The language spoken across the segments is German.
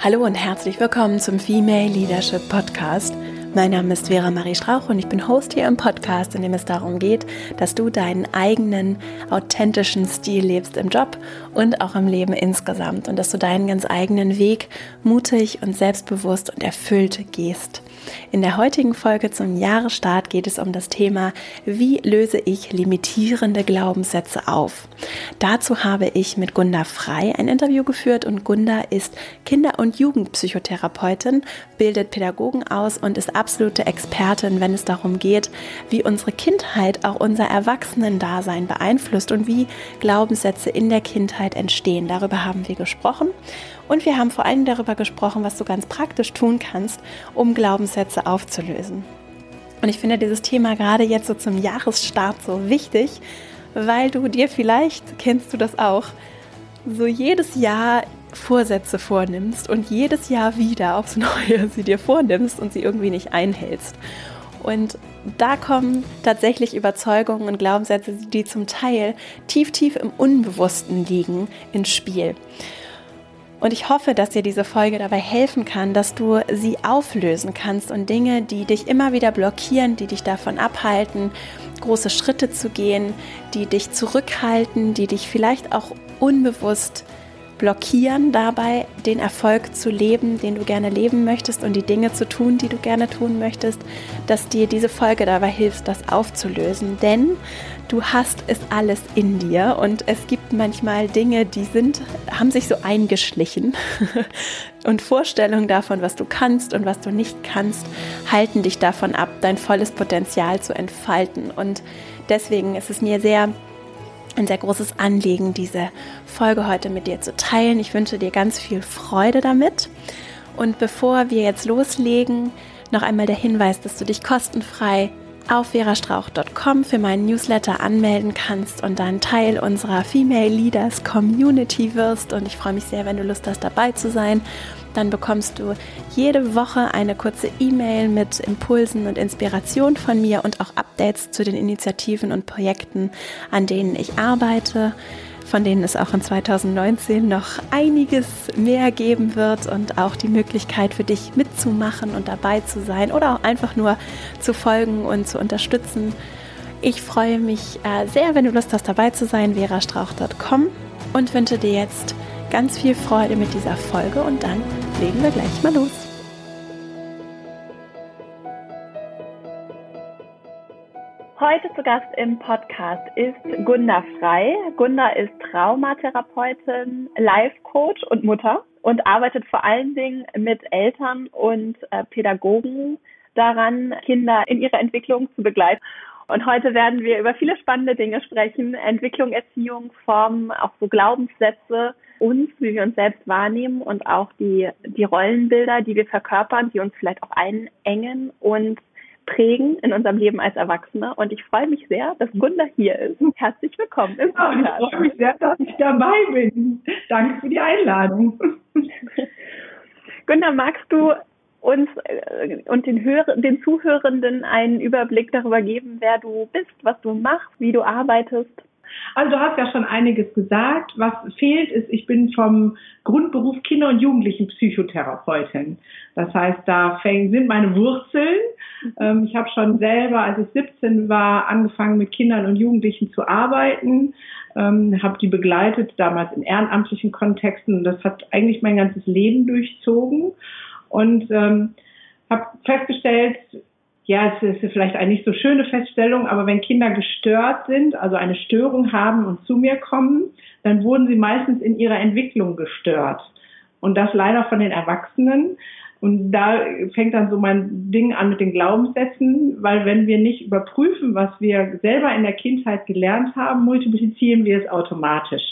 Hallo und herzlich willkommen zum Female Leadership Podcast. Mein Name ist Vera Marie Strauch und ich bin Host hier im Podcast, in dem es darum geht, dass du deinen eigenen authentischen Stil lebst im Job und auch im Leben insgesamt und dass du deinen ganz eigenen Weg mutig und selbstbewusst und erfüllt gehst. In der heutigen Folge zum Jahresstart geht es um das Thema, wie löse ich limitierende Glaubenssätze auf. Dazu habe ich mit Gunda Frei ein Interview geführt und Gunda ist Kinder- und Jugendpsychotherapeutin, bildet Pädagogen aus und ist absolute Expertin, wenn es darum geht, wie unsere Kindheit auch unser Erwachsenendasein beeinflusst und wie Glaubenssätze in der Kindheit entstehen. Darüber haben wir gesprochen. Und wir haben vor allem darüber gesprochen, was du ganz praktisch tun kannst, um Glaubenssätze aufzulösen. Und ich finde dieses Thema gerade jetzt so zum Jahresstart so wichtig, weil du dir vielleicht, kennst du das auch, so jedes Jahr Vorsätze vornimmst und jedes Jahr wieder aufs Neue sie dir vornimmst und sie irgendwie nicht einhältst. Und da kommen tatsächlich Überzeugungen und Glaubenssätze, die zum Teil tief, tief im Unbewussten liegen, ins Spiel. Und ich hoffe, dass dir diese Folge dabei helfen kann, dass du sie auflösen kannst und Dinge, die dich immer wieder blockieren, die dich davon abhalten, große Schritte zu gehen, die dich zurückhalten, die dich vielleicht auch unbewusst blockieren dabei, den Erfolg zu leben, den du gerne leben möchtest und die Dinge zu tun, die du gerne tun möchtest, dass dir diese Folge dabei hilft, das aufzulösen. Denn du hast es alles in dir und es gibt manchmal Dinge, die sind, haben sich so eingeschlichen und Vorstellungen davon, was du kannst und was du nicht kannst, halten dich davon ab, dein volles Potenzial zu entfalten. Und deswegen ist es mir sehr ein sehr großes Anliegen, diese Folge heute mit dir zu teilen. Ich wünsche dir ganz viel Freude damit. Und bevor wir jetzt loslegen, noch einmal der Hinweis, dass du dich kostenfrei auf verastrauch.com für meinen Newsletter anmelden kannst und dann Teil unserer Female Leaders Community wirst. Und ich freue mich sehr, wenn du Lust hast, dabei zu sein. Dann bekommst du jede Woche eine kurze E-Mail mit Impulsen und Inspiration von mir und auch Updates zu den Initiativen und Projekten, an denen ich arbeite von denen es auch in 2019 noch einiges mehr geben wird und auch die Möglichkeit für dich mitzumachen und dabei zu sein oder auch einfach nur zu folgen und zu unterstützen. Ich freue mich äh, sehr, wenn du Lust hast, dabei zu sein, verastrauch.com und wünsche dir jetzt ganz viel Freude mit dieser Folge und dann legen wir gleich mal los. Heute zu Gast im Podcast ist Gunda Frei. Gunda ist Traumatherapeutin, Life-Coach und Mutter und arbeitet vor allen Dingen mit Eltern und äh, Pädagogen daran, Kinder in ihrer Entwicklung zu begleiten. Und heute werden wir über viele spannende Dinge sprechen. Entwicklung, Erziehung, Formen, auch so Glaubenssätze, uns, wie wir uns selbst wahrnehmen und auch die, die Rollenbilder, die wir verkörpern, die uns vielleicht auch einengen und prägen in unserem Leben als Erwachsene. Und ich freue mich sehr, dass Gunda hier ist. Herzlich willkommen im Podcast. ich freue mich sehr, dass ich dabei bin. Danke für die Einladung. Gunda, magst du uns äh, und den, Hör den Zuhörenden einen Überblick darüber geben, wer du bist, was du machst, wie du arbeitest? Also du hast ja schon einiges gesagt. Was fehlt ist, ich bin vom Grundberuf Kinder- und Jugendlichenpsychotherapeutin. Das heißt, da sind meine Wurzeln. Ähm, ich habe schon selber, als ich 17 war, angefangen mit Kindern und Jugendlichen zu arbeiten, ähm, habe die begleitet, damals in ehrenamtlichen Kontexten. Und das hat eigentlich mein ganzes Leben durchzogen. Und ähm, habe festgestellt, ja, es ist vielleicht eine nicht so schöne Feststellung, aber wenn Kinder gestört sind, also eine Störung haben und zu mir kommen, dann wurden sie meistens in ihrer Entwicklung gestört. Und das leider von den Erwachsenen. Und da fängt dann so mein Ding an mit den Glaubenssätzen, weil wenn wir nicht überprüfen, was wir selber in der Kindheit gelernt haben, multiplizieren wir es automatisch.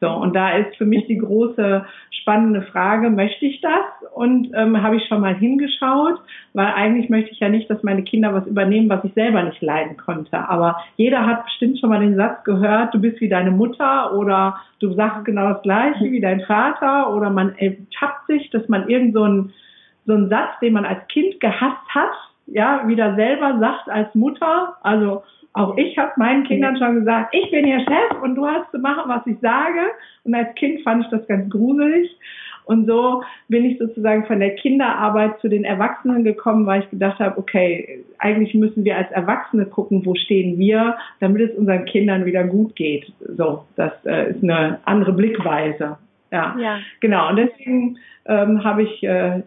So, und da ist für mich die große spannende Frage, möchte ich das? Und ähm, habe ich schon mal hingeschaut, weil eigentlich möchte ich ja nicht, dass meine Kinder was übernehmen, was ich selber nicht leiden konnte. Aber jeder hat bestimmt schon mal den Satz gehört, du bist wie deine Mutter oder du sagst genau das gleiche wie dein Vater oder man ertappt sich, dass man irgend so einen, so einen Satz, den man als Kind gehasst hat, ja, wieder selber sagt als Mutter. Also auch ich habe meinen Kindern schon gesagt, ich bin ihr Chef und du hast zu machen, was ich sage. Und als Kind fand ich das ganz gruselig. Und so bin ich sozusagen von der Kinderarbeit zu den Erwachsenen gekommen, weil ich gedacht habe, okay, eigentlich müssen wir als Erwachsene gucken, wo stehen wir, damit es unseren Kindern wieder gut geht. So, das äh, ist eine andere Blickweise. Ja, ja. genau. Und deswegen ähm, habe ich äh,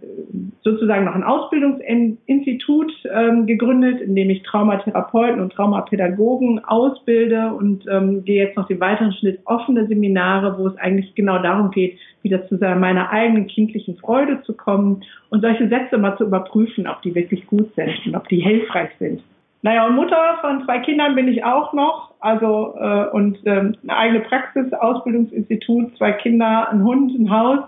sozusagen noch ein Ausbildungsinstitut ähm, gegründet, in dem ich Traumatherapeuten und Traumapädagogen ausbilde und ähm, gehe jetzt noch den weiteren Schnitt offene Seminare, wo es eigentlich genau darum geht, wieder zu meiner eigenen kindlichen Freude zu kommen und solche Sätze mal zu überprüfen, ob die wirklich gut sind und ob die hilfreich sind. Naja, und Mutter von zwei Kindern bin ich auch noch. Also äh, und ähm, eine eigene Praxis, Ausbildungsinstitut, zwei Kinder, ein Hund, ein Haus.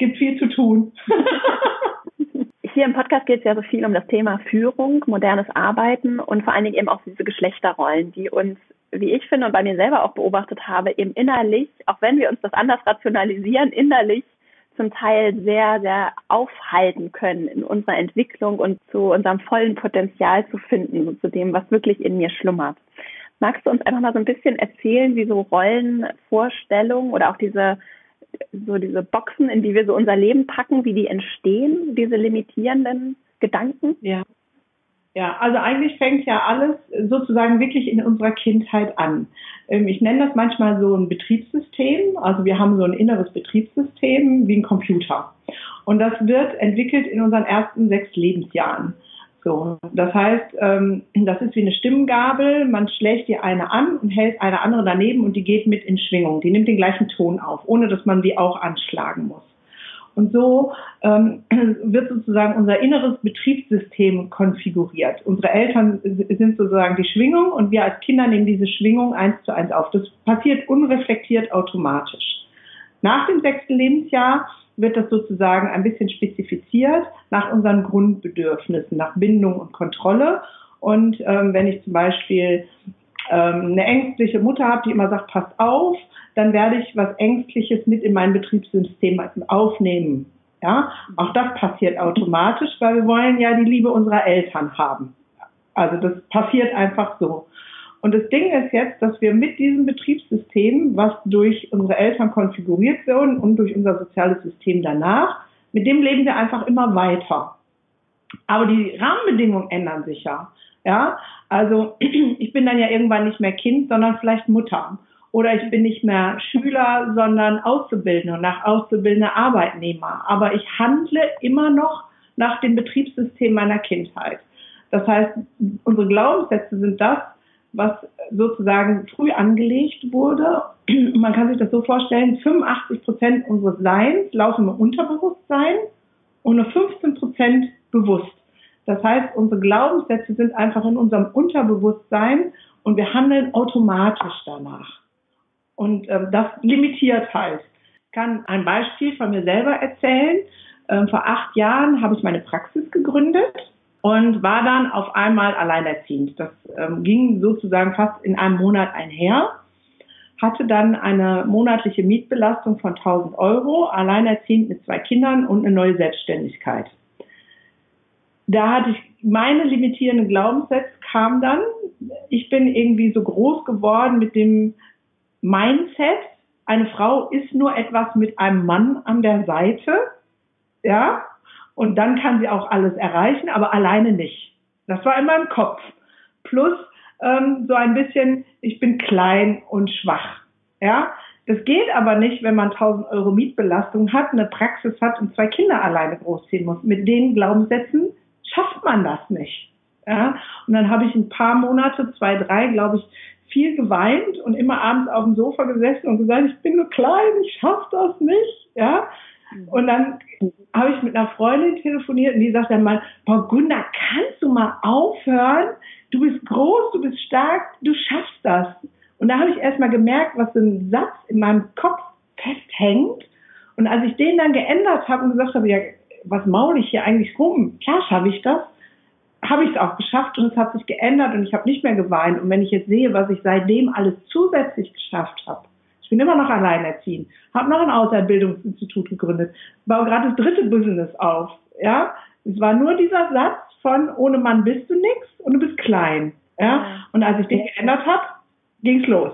Es gibt viel zu tun. Hier im Podcast geht es ja so viel um das Thema Führung, modernes Arbeiten und vor allen Dingen eben auch diese Geschlechterrollen, die uns, wie ich finde und bei mir selber auch beobachtet habe, eben innerlich, auch wenn wir uns das anders rationalisieren, innerlich zum Teil sehr, sehr aufhalten können in unserer Entwicklung und zu unserem vollen Potenzial zu finden und zu dem, was wirklich in mir schlummert. Magst du uns einfach mal so ein bisschen erzählen, wie so Rollenvorstellungen oder auch diese so diese Boxen, in die wir so unser Leben packen, wie die entstehen, diese limitierenden Gedanken? Ja. Ja, also eigentlich fängt ja alles sozusagen wirklich in unserer Kindheit an. Ähm, ich nenne das manchmal so ein Betriebssystem. Also wir haben so ein inneres Betriebssystem wie ein Computer. Und das wird entwickelt in unseren ersten sechs Lebensjahren. So, das heißt, ähm, das ist wie eine Stimmgabel. Man schlägt die eine an und hält eine andere daneben und die geht mit in Schwingung. Die nimmt den gleichen Ton auf, ohne dass man sie auch anschlagen muss. Und so ähm, wird sozusagen unser inneres Betriebssystem konfiguriert. Unsere Eltern sind sozusagen die Schwingung und wir als Kinder nehmen diese Schwingung eins zu eins auf. Das passiert unreflektiert automatisch. Nach dem sechsten Lebensjahr wird das sozusagen ein bisschen spezifiziert nach unseren Grundbedürfnissen, nach Bindung und Kontrolle. Und ähm, wenn ich zum Beispiel ähm, eine ängstliche Mutter habe, die immer sagt, passt auf, dann werde ich was Ängstliches mit in mein Betriebssystem aufnehmen. Ja, auch das passiert automatisch, weil wir wollen ja die Liebe unserer Eltern haben. Also das passiert einfach so. Und das Ding ist jetzt, dass wir mit diesem Betriebssystem, was durch unsere Eltern konfiguriert wird und durch unser soziales System danach, mit dem leben wir einfach immer weiter. Aber die Rahmenbedingungen ändern sich ja. Ja, also ich bin dann ja irgendwann nicht mehr Kind, sondern vielleicht Mutter. Oder ich bin nicht mehr Schüler, sondern Auszubildende und nach Auszubildende Arbeitnehmer. Aber ich handle immer noch nach dem Betriebssystem meiner Kindheit. Das heißt, unsere Glaubenssätze sind das, was sozusagen früh angelegt wurde. Man kann sich das so vorstellen, 85 Prozent unseres Seins laufen im Unterbewusstsein und nur 15 Prozent bewusst. Das heißt, unsere Glaubenssätze sind einfach in unserem Unterbewusstsein und wir handeln automatisch danach. Und ähm, das limitiert halt. Ich kann ein Beispiel von mir selber erzählen. Ähm, vor acht Jahren habe ich meine Praxis gegründet und war dann auf einmal alleinerziehend. Das ähm, ging sozusagen fast in einem Monat einher. Hatte dann eine monatliche Mietbelastung von 1000 Euro, alleinerziehend mit zwei Kindern und eine neue Selbstständigkeit. Da hatte ich meine limitierenden Glaubenssätze kam dann. Ich bin irgendwie so groß geworden mit dem Mindset, eine Frau ist nur etwas mit einem Mann an der Seite, ja, und dann kann sie auch alles erreichen, aber alleine nicht. Das war in meinem Kopf. Plus ähm, so ein bisschen, ich bin klein und schwach, ja. Das geht aber nicht, wenn man 1000 Euro Mietbelastung hat, eine Praxis hat und zwei Kinder alleine großziehen muss. Mit den Glaubenssätzen schafft man das nicht. Ja? Und dann habe ich ein paar Monate, zwei, drei, glaube ich, viel geweint und immer abends auf dem Sofa gesessen und gesagt, ich bin nur klein, ich schaffe das nicht. Ja? Mhm. Und dann habe ich mit einer Freundin telefoniert und die sagt dann mal, Frau Gunda, kannst du mal aufhören? Du bist groß, du bist stark, du schaffst das. Und da habe ich erst mal gemerkt, was so ein Satz in meinem Kopf festhängt. Und als ich den dann geändert habe und gesagt habe, ja, was maul ich hier eigentlich rum? Klar schaffe ich das habe ich es auch geschafft und es hat sich geändert und ich habe nicht mehr geweint. Und wenn ich jetzt sehe, was ich seitdem alles zusätzlich geschafft habe, ich bin immer noch alleinerziehend, habe noch ein Ausbildungsinstitut gegründet, baue gerade das dritte Business auf. Ja, es war nur dieser Satz von ohne Mann bist du nix und du bist klein. Ja, und als ich den geändert habe, ging's los.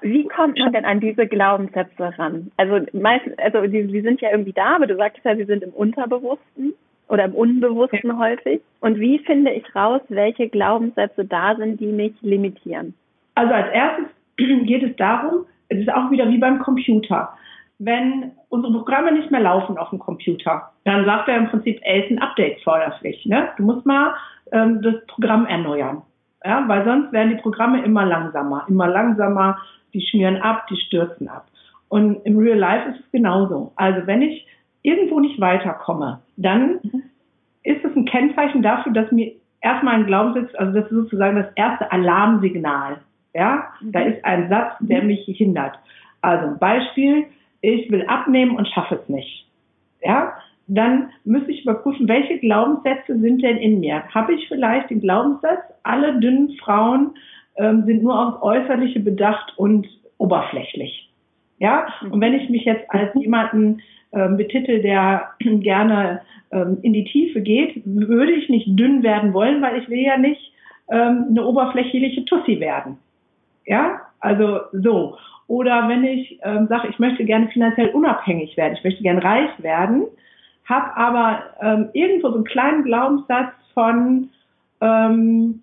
Wie kommt man denn an diese Glaubenssätze ran? Also meistens, also die, die sind ja irgendwie da, aber du sagtest ja, sie sind im Unterbewussten oder im Unbewussten häufig. Und wie finde ich raus, welche Glaubenssätze da sind, die mich limitieren? Also als erstes geht es darum, es ist auch wieder wie beim Computer. Wenn unsere Programme nicht mehr laufen auf dem Computer, dann sagt er im Prinzip, ey, ist ein Update förderlich. Ne? Du musst mal ähm, das Programm erneuern. Ja? Weil sonst werden die Programme immer langsamer, immer langsamer, die schmieren ab, die stürzen ab. Und im Real Life ist es genauso. Also wenn ich irgendwo nicht weiterkomme, dann mhm. ist es ein Kennzeichen dafür, dass mir erstmal ein Glaubenssatz, also das ist sozusagen das erste Alarmsignal. Ja, mhm. da ist ein Satz, der mhm. mich hindert. Also Beispiel, ich will abnehmen und schaffe es nicht. Ja, dann müsste ich überprüfen, welche Glaubenssätze sind denn in mir? Habe ich vielleicht den Glaubenssatz, alle dünnen Frauen ähm, sind nur aufs Äußerliche bedacht und oberflächlich? Ja, und wenn ich mich jetzt als jemanden ähm, betitel, der gerne ähm, in die Tiefe geht, würde ich nicht dünn werden wollen, weil ich will ja nicht ähm, eine oberflächliche Tussi werden. Ja, also so. Oder wenn ich ähm, sage, ich möchte gerne finanziell unabhängig werden, ich möchte gerne reich werden, habe aber ähm, irgendwo so einen kleinen Glaubenssatz von ähm,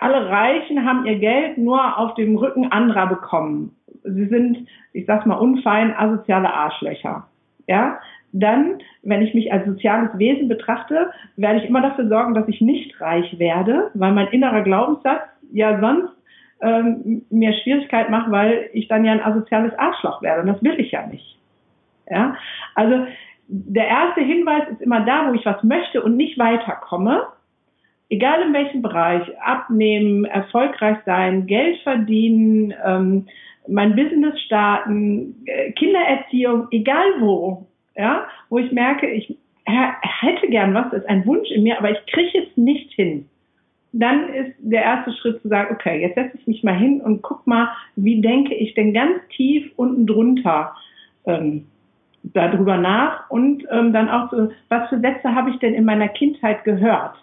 alle Reichen haben ihr Geld nur auf dem Rücken anderer bekommen. Sie sind, ich sag's mal unfein, asoziale Arschlöcher. Ja, dann, wenn ich mich als soziales Wesen betrachte, werde ich immer dafür sorgen, dass ich nicht reich werde, weil mein innerer Glaubenssatz ja sonst ähm, mir Schwierigkeit macht, weil ich dann ja ein asoziales Arschloch werde. Und das will ich ja nicht. Ja, also der erste Hinweis ist immer da, wo ich was möchte und nicht weiterkomme. Egal in welchem Bereich, abnehmen, erfolgreich sein, Geld verdienen, ähm, mein Business starten, äh, Kindererziehung, egal wo, ja, wo ich merke, ich hätte gern was, das ist ein Wunsch in mir, aber ich kriege es nicht hin. Dann ist der erste Schritt zu sagen, okay, jetzt setze ich mich mal hin und guck mal, wie denke ich denn ganz tief unten drunter ähm, darüber nach und ähm, dann auch so, was für Sätze habe ich denn in meiner Kindheit gehört?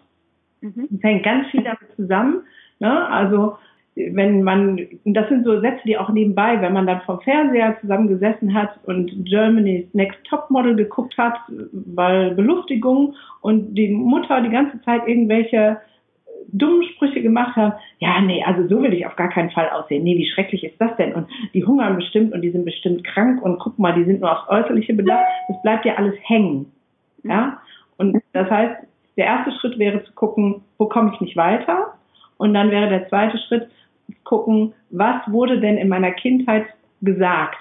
Mhm. Das hängt ganz viel damit zusammen. Ne? Also wenn man, das sind so Sätze, die auch nebenbei, wenn man dann vom Fernseher zusammengesessen hat und Germany's Next Top Model geguckt hat, weil Belustigung und die Mutter die ganze Zeit irgendwelche dummen Sprüche gemacht hat, ja, nee, also so will ich auf gar keinen Fall aussehen. Nee, wie schrecklich ist das denn? Und die hungern bestimmt und die sind bestimmt krank und guck mal, die sind nur aufs Äußerliche bedacht. Das bleibt ja alles hängen. Ja? Und das heißt, der erste Schritt wäre zu gucken, wo komme ich nicht weiter? Und dann wäre der zweite Schritt, gucken, was wurde denn in meiner Kindheit gesagt?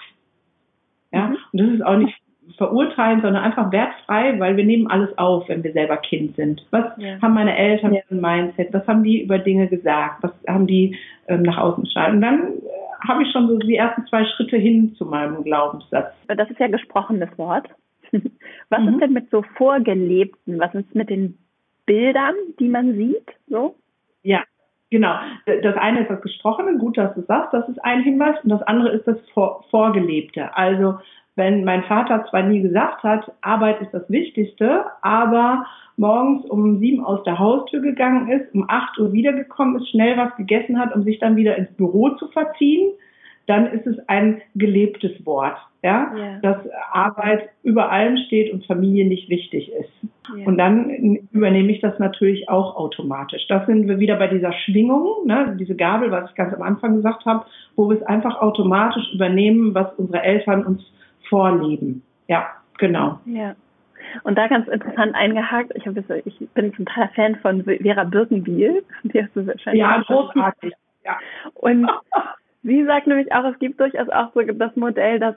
Ja, mhm. und das ist auch nicht verurteilen, sondern einfach wertfrei, weil wir nehmen alles auf, wenn wir selber Kind sind. Was ja. haben meine Eltern ja. für ein Mindset? Was haben die über Dinge gesagt? Was haben die ähm, nach außen geschaltet? Und dann äh, habe ich schon so die ersten zwei Schritte hin zu meinem Glaubenssatz. Das ist ja gesprochenes Wort. Was mhm. ist denn mit so vorgelebten? Was ist mit den Bildern, die man sieht? So? Ja, Genau. Das eine ist das Gesprochene, gut, dass du sagst, das ist ein Hinweis. Und das andere ist das Vor Vorgelebte. Also, wenn mein Vater zwar nie gesagt hat, Arbeit ist das Wichtigste, aber morgens um sieben aus der Haustür gegangen ist, um acht Uhr wiedergekommen ist, schnell was gegessen hat, um sich dann wieder ins Büro zu verziehen, dann ist es ein gelebtes Wort, ja, ja. dass Arbeit über allem steht und Familie nicht wichtig ist. Ja. Und dann übernehme ich das natürlich auch automatisch. Das sind wir wieder bei dieser Schwingung, ne, diese Gabel, was ich ganz am Anfang gesagt habe, wo wir es einfach automatisch übernehmen, was unsere Eltern uns vorleben. Ja, genau. Ja. Und da ganz interessant eingehakt, ich, habe, ich bin ein totaler Fan von Vera Birkenbiel. Die hast du wahrscheinlich ja, großartig. Ja. Und Sie sagt nämlich auch, es gibt durchaus auch so das Modell, dass,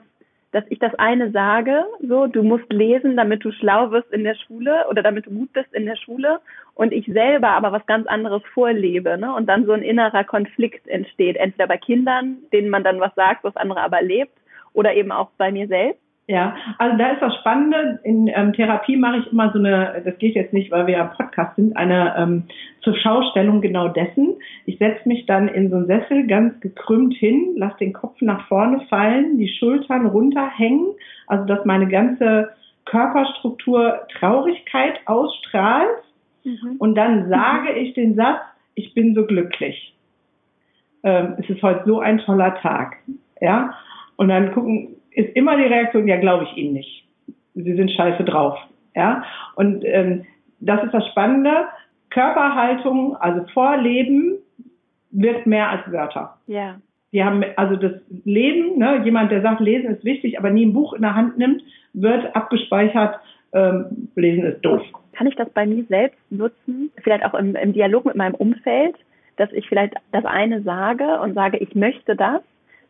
dass ich das eine sage, so, du musst lesen, damit du schlau wirst in der Schule oder damit du gut bist in der Schule und ich selber aber was ganz anderes vorlebe, ne? Und dann so ein innerer Konflikt entsteht, entweder bei Kindern, denen man dann was sagt, was andere aber lebt, oder eben auch bei mir selbst. Ja, also da ist das Spannende. In ähm, Therapie mache ich immer so eine, das geht jetzt nicht, weil wir ja im Podcast sind, eine ähm, zur Schaustellung genau dessen. Ich setze mich dann in so einen Sessel ganz gekrümmt hin, lasse den Kopf nach vorne fallen, die Schultern runterhängen, also dass meine ganze Körperstruktur Traurigkeit ausstrahlt. Mhm. Und dann sage ich den Satz, ich bin so glücklich. ähm, es ist heute so ein toller Tag. Ja, und dann gucken, ist immer die Reaktion, ja, glaube ich Ihnen nicht. Sie sind scheiße drauf. Ja, und ähm, das ist das Spannende. Körperhaltung, also Vorleben, wird mehr als Wörter. Ja. Die haben also das Leben, ne, jemand, der sagt, Lesen ist wichtig, aber nie ein Buch in der Hand nimmt, wird abgespeichert, ähm, Lesen ist doof. Kann ich das bei mir selbst nutzen? Vielleicht auch im, im Dialog mit meinem Umfeld, dass ich vielleicht das eine sage und sage, ich möchte das,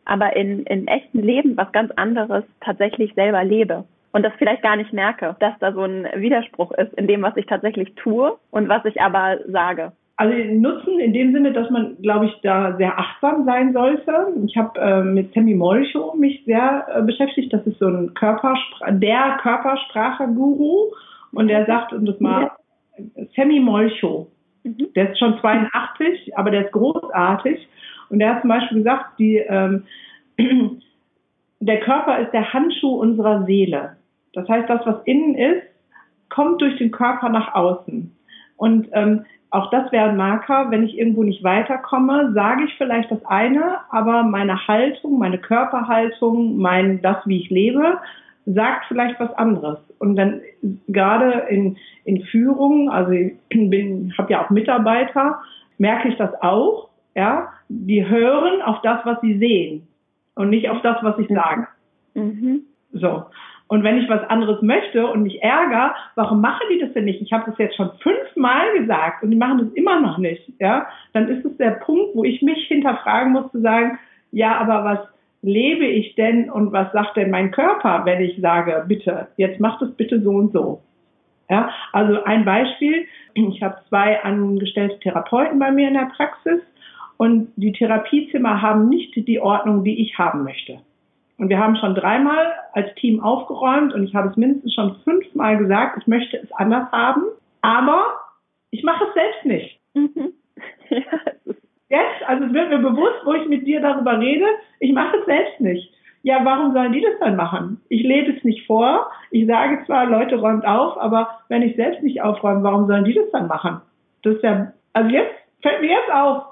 aber in, in echten Leben was ganz anderes tatsächlich selber lebe und das vielleicht gar nicht merke, dass da so ein Widerspruch ist in dem, was ich tatsächlich tue und was ich aber sage. Also Nutzen in dem Sinne, dass man, glaube ich, da sehr achtsam sein sollte. Ich habe äh, mit Sammy Molcho mich sehr äh, beschäftigt. Das ist so ein Körperspr der Körpersprache-Guru. Und der sagt, und das mal. Sammy Molcho, mhm. der ist schon 82, aber der ist großartig. Und der hat zum Beispiel gesagt, die, ähm, der Körper ist der Handschuh unserer Seele. Das heißt, das, was innen ist, kommt durch den Körper nach außen. Und ähm, auch das wäre ein Marker, wenn ich irgendwo nicht weiterkomme, sage ich vielleicht das eine, aber meine Haltung, meine Körperhaltung, mein das, wie ich lebe, sagt vielleicht was anderes. Und dann gerade in, in Führung, also ich habe ja auch Mitarbeiter, merke ich das auch, ja, die hören auf das, was sie sehen und nicht auf das, was ich sage. Mhm. So. Und wenn ich was anderes möchte und mich ärgere, warum machen die das denn nicht? Ich habe das jetzt schon fünfmal gesagt und die machen das immer noch nicht. Ja, dann ist es der Punkt, wo ich mich hinterfragen muss zu sagen, ja, aber was lebe ich denn und was sagt denn mein Körper, wenn ich sage, bitte, jetzt mach das bitte so und so. Ja, also ein Beispiel. Ich habe zwei angestellte Therapeuten bei mir in der Praxis und die Therapiezimmer haben nicht die Ordnung, die ich haben möchte. Und wir haben schon dreimal als Team aufgeräumt und ich habe es mindestens schon fünfmal gesagt, ich möchte es anders haben, aber ich mache es selbst nicht. Mhm. Jetzt, also es wird mir bewusst, wo ich mit dir darüber rede, ich mache es selbst nicht. Ja, warum sollen die das dann machen? Ich lebe es nicht vor. Ich sage zwar, Leute räumt auf, aber wenn ich selbst nicht aufräume, warum sollen die das dann machen? Das ist ja, also jetzt fällt mir jetzt auf.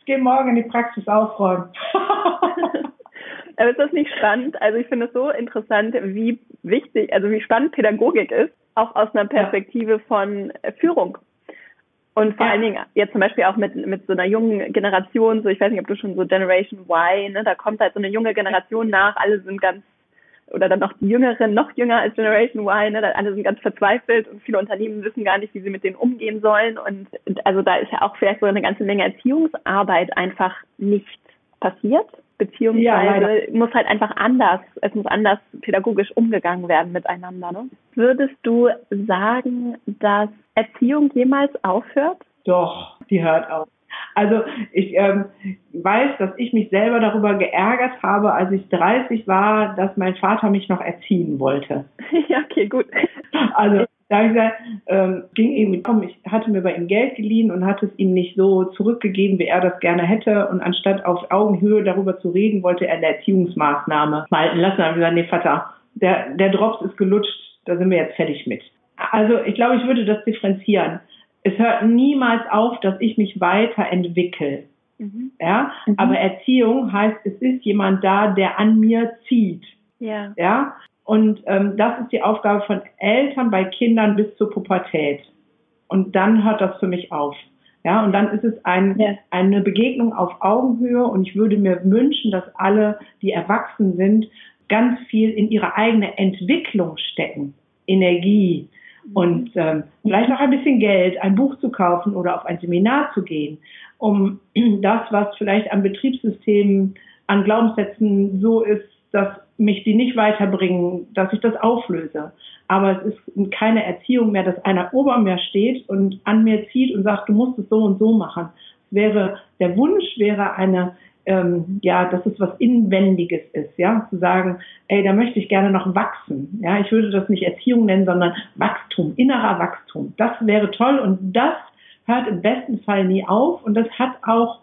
Ich gehe morgen in die Praxis aufräumen. Aber ist das nicht spannend? Also ich finde es so interessant, wie wichtig, also wie spannend Pädagogik ist, auch aus einer Perspektive von Führung. Und vor ja. allen Dingen jetzt zum Beispiel auch mit, mit so einer jungen Generation, so ich weiß nicht, ob du schon so Generation Y, ne, da kommt halt so eine junge Generation nach, alle sind ganz oder dann noch die Jüngeren, noch jünger als Generation Y, ne, alle sind ganz verzweifelt und viele Unternehmen wissen gar nicht, wie sie mit denen umgehen sollen. Und also da ist ja auch vielleicht so eine ganze Menge Erziehungsarbeit einfach nicht passiert, beziehungsweise ja, muss halt einfach anders, es muss anders pädagogisch umgegangen werden miteinander. Ne? Würdest du sagen, dass Erziehung jemals aufhört? Doch, die hört auf. Also ich ähm, weiß, dass ich mich selber darüber geärgert habe, als ich 30 war, dass mein Vater mich noch erziehen wollte. ja, okay, gut. Also da habe ich gesagt, ähm, ging irgendwie komm, ich hatte mir bei ihm Geld geliehen und hatte es ihm nicht so zurückgegeben, wie er das gerne hätte. Und anstatt auf Augenhöhe darüber zu reden, wollte er eine Erziehungsmaßnahme walten lassen. Da habe ich gesagt, nee, Vater, der, der Drops ist gelutscht, da sind wir jetzt fertig mit. Also ich glaube, ich würde das differenzieren es hört niemals auf, dass ich mich weiterentwickle. Mhm. Ja, mhm. aber Erziehung heißt, es ist jemand da, der an mir zieht. Ja. Ja, und ähm, das ist die Aufgabe von Eltern bei Kindern bis zur Pubertät. Und dann hört das für mich auf. Ja, und dann ist es ein, ja. eine Begegnung auf Augenhöhe und ich würde mir wünschen, dass alle, die erwachsen sind, ganz viel in ihre eigene Entwicklung stecken. Energie, und ähm, vielleicht noch ein bisschen Geld, ein Buch zu kaufen oder auf ein Seminar zu gehen, um das, was vielleicht an Betriebssystemen, an Glaubenssätzen so ist, dass mich die nicht weiterbringen, dass ich das auflöse. Aber es ist keine Erziehung mehr, dass einer ober mir steht und an mir zieht und sagt, du musst es so und so machen. Es wäre, der Wunsch wäre eine ähm, ja, dass es was Inwendiges ist, ja, zu sagen, ey, da möchte ich gerne noch wachsen, ja, ich würde das nicht Erziehung nennen, sondern Wachstum, innerer Wachstum, das wäre toll und das hört im besten Fall nie auf und das hat auch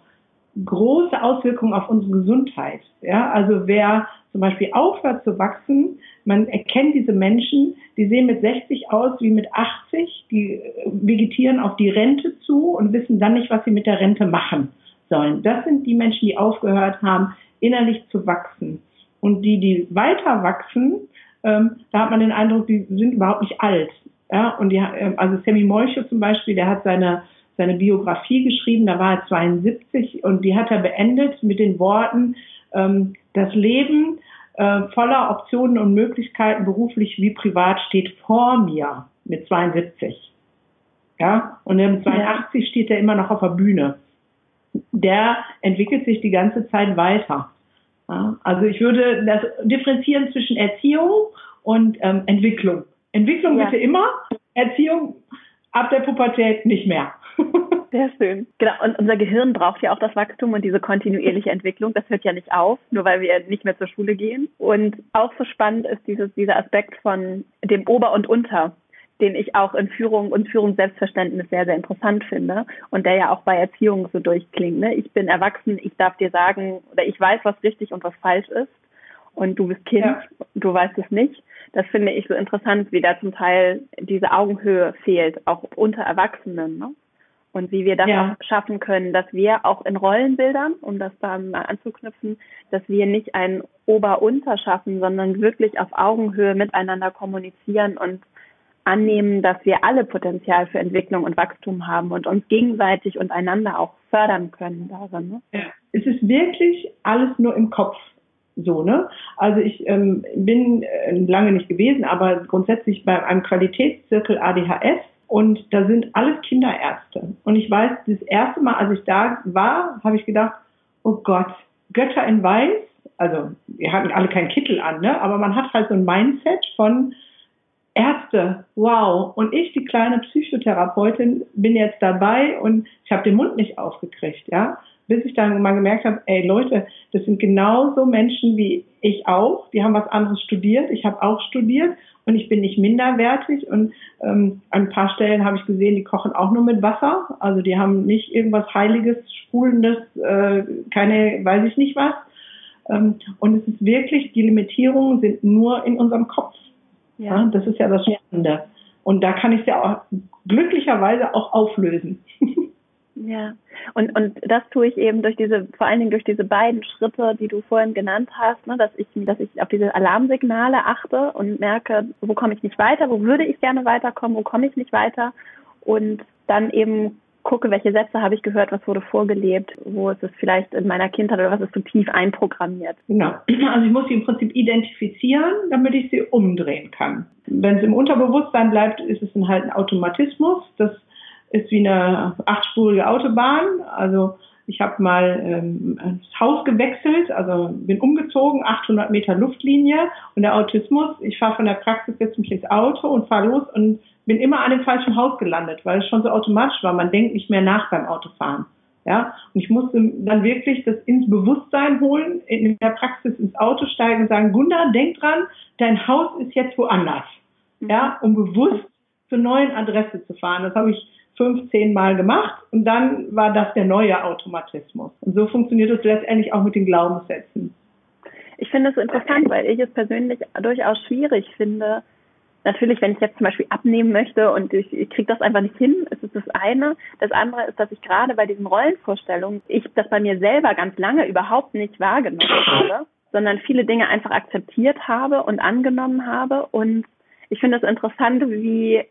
große Auswirkungen auf unsere Gesundheit, ja, also wer zum Beispiel aufhört zu wachsen, man erkennt diese Menschen, die sehen mit 60 aus wie mit 80, die vegetieren auf die Rente zu und wissen dann nicht, was sie mit der Rente machen sollen. Das sind die Menschen, die aufgehört haben, innerlich zu wachsen. Und die, die weiter wachsen, ähm, da hat man den Eindruck, die sind überhaupt nicht alt. Ja, und die, ähm, also Sammy Molcho zum Beispiel, der hat seine, seine Biografie geschrieben, da war er 72 und die hat er beendet mit den Worten, ähm, das Leben äh, voller Optionen und Möglichkeiten, beruflich wie privat, steht vor mir mit 72. Ja, und mit 82 steht er immer noch auf der Bühne. Der entwickelt sich die ganze Zeit weiter. Ja, also ich würde das differenzieren zwischen Erziehung und ähm, Entwicklung. Entwicklung ja. bitte immer, Erziehung ab der Pubertät nicht mehr. Sehr schön. Genau, und unser Gehirn braucht ja auch das Wachstum und diese kontinuierliche Entwicklung. Das hört ja nicht auf, nur weil wir nicht mehr zur Schule gehen. Und auch so spannend ist dieses, dieser Aspekt von dem Ober und Unter, den ich auch in Führung und Führungsselbstverständnis sehr, sehr interessant finde und der ja auch bei Erziehung so durchklingt. Ne? Ich bin erwachsen, ich darf dir sagen, oder ich weiß, was richtig und was falsch ist. Und du bist Kind, ja. du weißt es nicht. Das finde ich so interessant, wie da zum Teil diese Augenhöhe fehlt, auch unter Erwachsenen. Ne? und wie wir das ja. auch schaffen können, dass wir auch in Rollenbildern, um das da mal anzuknüpfen, dass wir nicht ein Ober-Unter schaffen, sondern wirklich auf Augenhöhe miteinander kommunizieren und annehmen, dass wir alle Potenzial für Entwicklung und Wachstum haben und uns gegenseitig und einander auch fördern können darin. Ne? Ja. Es ist wirklich alles nur im Kopf so, ne? Also ich ähm, bin äh, lange nicht gewesen, aber grundsätzlich bei einem Qualitätszirkel ADHS und da sind alles Kinderärzte. Und ich weiß, das erste Mal, als ich da war, habe ich gedacht, oh Gott, Götter in Weiß. Also wir hatten alle keinen Kittel an, ne? aber man hat halt so ein Mindset von Ärzte, wow. Und ich, die kleine Psychotherapeutin, bin jetzt dabei und ich habe den Mund nicht aufgekriegt, ja. Bis ich dann mal gemerkt habe, ey Leute, das sind genauso Menschen wie ich auch. Die haben was anderes studiert. Ich habe auch studiert und ich bin nicht minderwertig. Und ähm, an ein paar Stellen habe ich gesehen, die kochen auch nur mit Wasser. Also die haben nicht irgendwas Heiliges, Sprudelndes, äh, keine, weiß ich nicht was. Ähm, und es ist wirklich, die Limitierungen sind nur in unserem Kopf. Ja. ja das ist ja das Spannende. Und da kann ich es ja auch glücklicherweise auch auflösen. Ja, und, und das tue ich eben durch diese, vor allen Dingen durch diese beiden Schritte, die du vorhin genannt hast, ne, dass ich, dass ich auf diese Alarmsignale achte und merke, wo komme ich nicht weiter, wo würde ich gerne weiterkommen, wo komme ich nicht weiter und dann eben gucke, welche Sätze habe ich gehört, was wurde vorgelebt, wo ist es vielleicht in meiner Kindheit oder was ist so tief einprogrammiert. Genau. Also ich muss sie im Prinzip identifizieren, damit ich sie umdrehen kann. Wenn es im Unterbewusstsein bleibt, ist es dann halt ein Automatismus. Das ist wie eine achtspurige Autobahn. Also ich habe mal ähm, das Haus gewechselt, also bin umgezogen, 800 Meter Luftlinie und der Autismus, ich fahre von der Praxis jetzt mich ins Auto und fahre los und bin immer an dem falschen Haus gelandet, weil es schon so automatisch war. Man denkt nicht mehr nach beim Autofahren. Ja, und ich musste dann wirklich das ins Bewusstsein holen, in der Praxis ins Auto steigen und sagen, Gunda, denk dran, dein Haus ist jetzt woanders. Ja, um bewusst zur neuen Adresse zu fahren. Das habe ich 15 Mal gemacht und dann war das der neue Automatismus. Und so funktioniert es letztendlich auch mit den Glaubenssätzen. Ich finde es interessant, weil ich es persönlich durchaus schwierig finde. Natürlich, wenn ich jetzt zum Beispiel abnehmen möchte und ich, ich kriege das einfach nicht hin, ist es das eine. Das andere ist, dass ich gerade bei diesen Rollenvorstellungen, ich das bei mir selber ganz lange überhaupt nicht wahrgenommen habe, sondern viele Dinge einfach akzeptiert habe und angenommen habe. Und ich finde es interessant, wie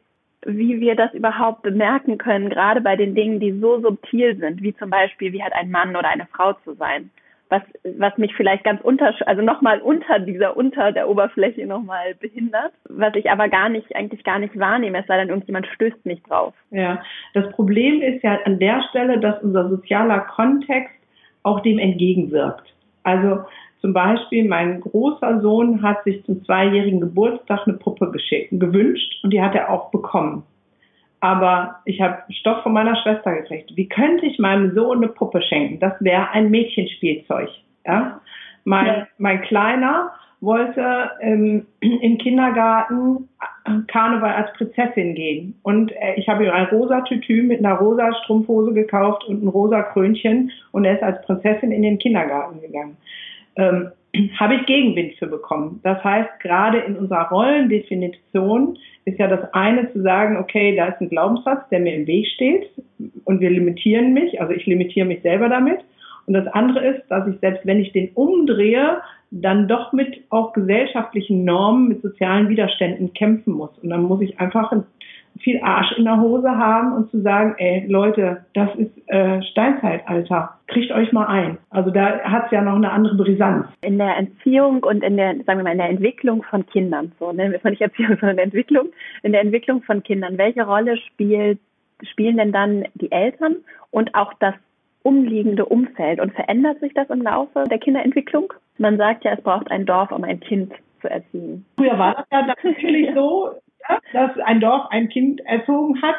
wie wir das überhaupt bemerken können, gerade bei den Dingen, die so subtil sind, wie zum Beispiel, wie hat ein Mann oder eine Frau zu sein. Was, was mich vielleicht ganz unter, also nochmal unter dieser, unter der Oberfläche nochmal behindert, was ich aber gar nicht, eigentlich gar nicht wahrnehme, es sei denn, irgendjemand stößt mich drauf. Ja, das Problem ist ja an der Stelle, dass unser sozialer Kontext auch dem entgegenwirkt. Also zum Beispiel, mein großer Sohn hat sich zum zweijährigen Geburtstag eine Puppe gewünscht und die hat er auch bekommen. Aber ich habe Stoff von meiner Schwester gekriegt. Wie könnte ich meinem Sohn eine Puppe schenken? Das wäre ein Mädchenspielzeug. Ja? Mein, ja. mein Kleiner wollte ähm, im Kindergarten Karneval als Prinzessin gehen. Und äh, ich habe ihm ein rosa Tütü mit einer rosa Strumpfhose gekauft und ein rosa Krönchen und er ist als Prinzessin in den Kindergarten gegangen. Ähm, habe ich Gegenwind für bekommen. Das heißt, gerade in unserer Rollendefinition ist ja das eine zu sagen, okay, da ist ein Glaubenssatz, der mir im Weg steht und wir limitieren mich, also ich limitiere mich selber damit. Und das andere ist, dass ich selbst wenn ich den umdrehe, dann doch mit auch gesellschaftlichen Normen, mit sozialen Widerständen kämpfen muss. Und dann muss ich einfach viel Arsch in der Hose haben und zu sagen, ey Leute, das ist äh, Steinzeitalter, kriegt euch mal ein. Also da hat es ja noch eine andere Brisanz. In der Entziehung und in der, sagen wir mal, in der Entwicklung von Kindern, so nennen wir es nicht Erziehung, sondern Entwicklung, in der Entwicklung von Kindern, welche Rolle spielt, spielen denn dann die Eltern und auch das umliegende Umfeld und verändert sich das im Laufe der Kinderentwicklung? Man sagt ja, es braucht ein Dorf, um ein Kind zu erziehen. Früher war das ja natürlich so, dass ein Dorf ein Kind erzogen hat.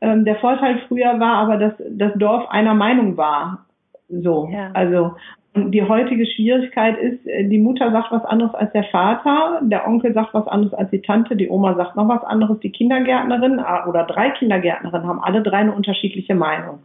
Ähm, der Vorteil früher war aber, dass das Dorf einer Meinung war. So, ja. also die heutige Schwierigkeit ist, äh, die Mutter sagt was anderes als der Vater, der Onkel sagt was anderes als die Tante, die Oma sagt noch was anderes, die Kindergärtnerin äh, oder drei Kindergärtnerinnen haben alle drei eine unterschiedliche Meinung.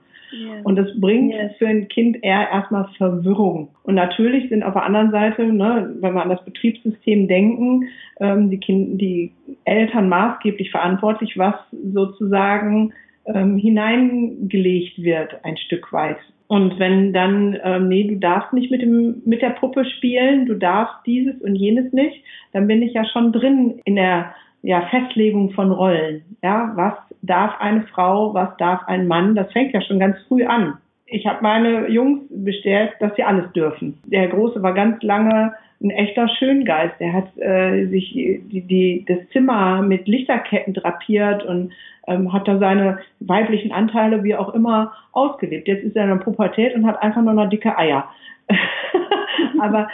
Und das bringt yes. für ein Kind eher erstmal Verwirrung. Und natürlich sind auf der anderen Seite, ne, wenn wir an das Betriebssystem denken, ähm, die, kind, die Eltern maßgeblich verantwortlich, was sozusagen ähm, hineingelegt wird, ein Stück weit. Und wenn dann, ähm, nee, du darfst nicht mit dem mit der Puppe spielen, du darfst dieses und jenes nicht, dann bin ich ja schon drin in der ja, Festlegung von Rollen. Ja, was darf eine Frau, was darf ein Mann? Das fängt ja schon ganz früh an. Ich habe meine Jungs bestellt, dass sie alles dürfen. Der Große war ganz lange ein echter Schöngeist. Der hat äh, sich die, die, das Zimmer mit Lichterketten drapiert und ähm, hat da seine weiblichen Anteile wie auch immer ausgelebt. Jetzt ist er in der Pubertät und hat einfach nur noch dicke Eier. Aber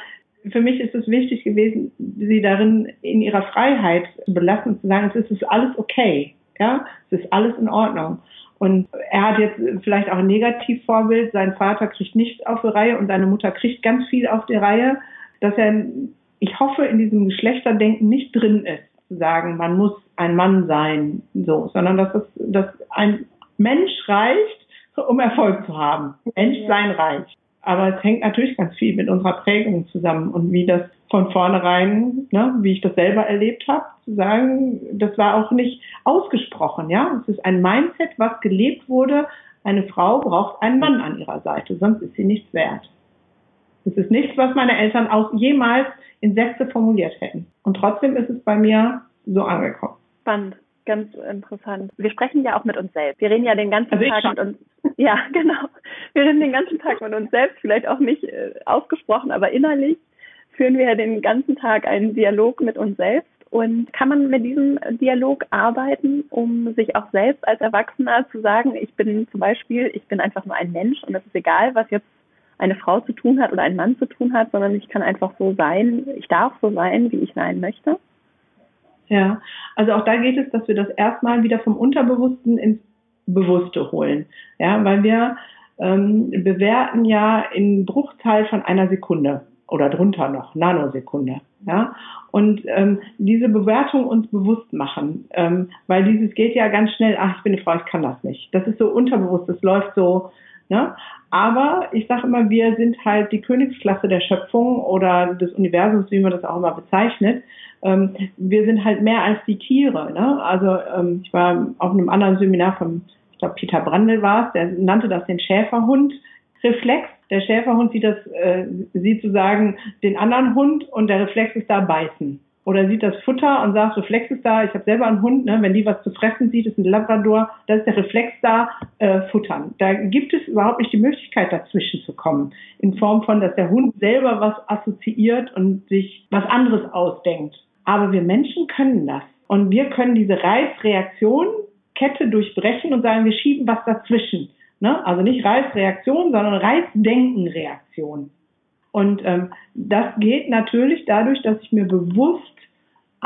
für mich ist es wichtig gewesen, sie darin in ihrer Freiheit zu belassen, zu sagen, es ist alles okay. Ja, es ist alles in Ordnung. Und er hat jetzt vielleicht auch ein Negativvorbild. Sein Vater kriegt nichts auf die Reihe und seine Mutter kriegt ganz viel auf die Reihe, dass er, ich hoffe, in diesem Geschlechterdenken nicht drin ist, zu sagen, man muss ein Mann sein, so, sondern dass, es, dass ein Mensch reicht, um Erfolg zu haben. Menschsein reicht. Aber es hängt natürlich ganz viel mit unserer Prägung zusammen und wie das von vornherein, ne, wie ich das selber erlebt habe, zu sagen, das war auch nicht ausgesprochen, ja. Es ist ein Mindset, was gelebt wurde. Eine Frau braucht einen Mann an ihrer Seite, sonst ist sie nichts wert. Das ist nichts, was meine Eltern aus jemals in Sätze formuliert hätten. Und trotzdem ist es bei mir so angekommen. Spannend ganz interessant. Wir sprechen ja auch mit uns selbst. Wir reden ja den ganzen also Tag mit uns. Ja, genau. Wir reden den ganzen Tag mit uns selbst, vielleicht auch nicht äh, ausgesprochen, aber innerlich führen wir ja den ganzen Tag einen Dialog mit uns selbst. Und kann man mit diesem Dialog arbeiten, um sich auch selbst als Erwachsener zu sagen, ich bin zum Beispiel, ich bin einfach nur ein Mensch und es ist egal, was jetzt eine Frau zu tun hat oder ein Mann zu tun hat, sondern ich kann einfach so sein, ich darf so sein, wie ich sein möchte? Ja, also auch da geht es, dass wir das erstmal wieder vom Unterbewussten ins Bewusste holen. Ja, weil wir ähm, bewerten ja in Bruchteil von einer Sekunde oder drunter noch, Nanosekunde. Ja, und ähm, diese Bewertung uns bewusst machen, ähm, weil dieses geht ja ganz schnell, ach, ich bin eine Frau, ich kann das nicht. Das ist so unterbewusst, das läuft so, ne? Aber ich sage immer, wir sind halt die Königsklasse der Schöpfung oder des Universums, wie man das auch immer bezeichnet ähm, wir sind halt mehr als die Tiere. Ne? Also ähm, ich war auf einem anderen Seminar von, ich glaube Peter Brandl war es, der nannte das den Schäferhund-Reflex. Der Schäferhund sieht das, äh, sieht sozusagen den anderen Hund und der Reflex ist da beißen. Oder sieht das Futter und sagt, Reflex ist da, ich habe selber einen Hund, ne? wenn die was zu fressen sieht, ist ein Labrador, da ist der Reflex da, äh, futtern. Da gibt es überhaupt nicht die Möglichkeit, dazwischen zu kommen. In Form von, dass der Hund selber was assoziiert und sich was anderes ausdenkt. Aber wir Menschen können das. Und wir können diese Reizreaktion-Kette durchbrechen und sagen, wir schieben was dazwischen. Ne? Also nicht Reizreaktion, sondern Reizdenkenreaktion. Und ähm, das geht natürlich dadurch, dass ich mir bewusst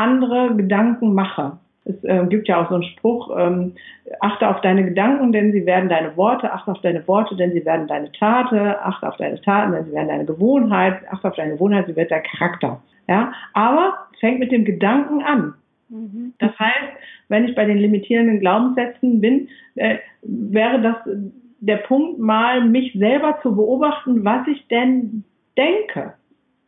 andere Gedanken mache. Es äh, gibt ja auch so einen Spruch, ähm, achte auf deine Gedanken, denn sie werden deine Worte, achte auf deine Worte, denn sie werden deine Tate, achte auf deine Taten, denn sie werden deine Gewohnheit, achte auf deine Gewohnheit, sie wird dein Charakter. Ja, aber es fängt mit dem Gedanken an. Mhm. Das heißt, wenn ich bei den limitierenden Glaubenssätzen bin, äh, wäre das der Punkt mal, mich selber zu beobachten, was ich denn denke.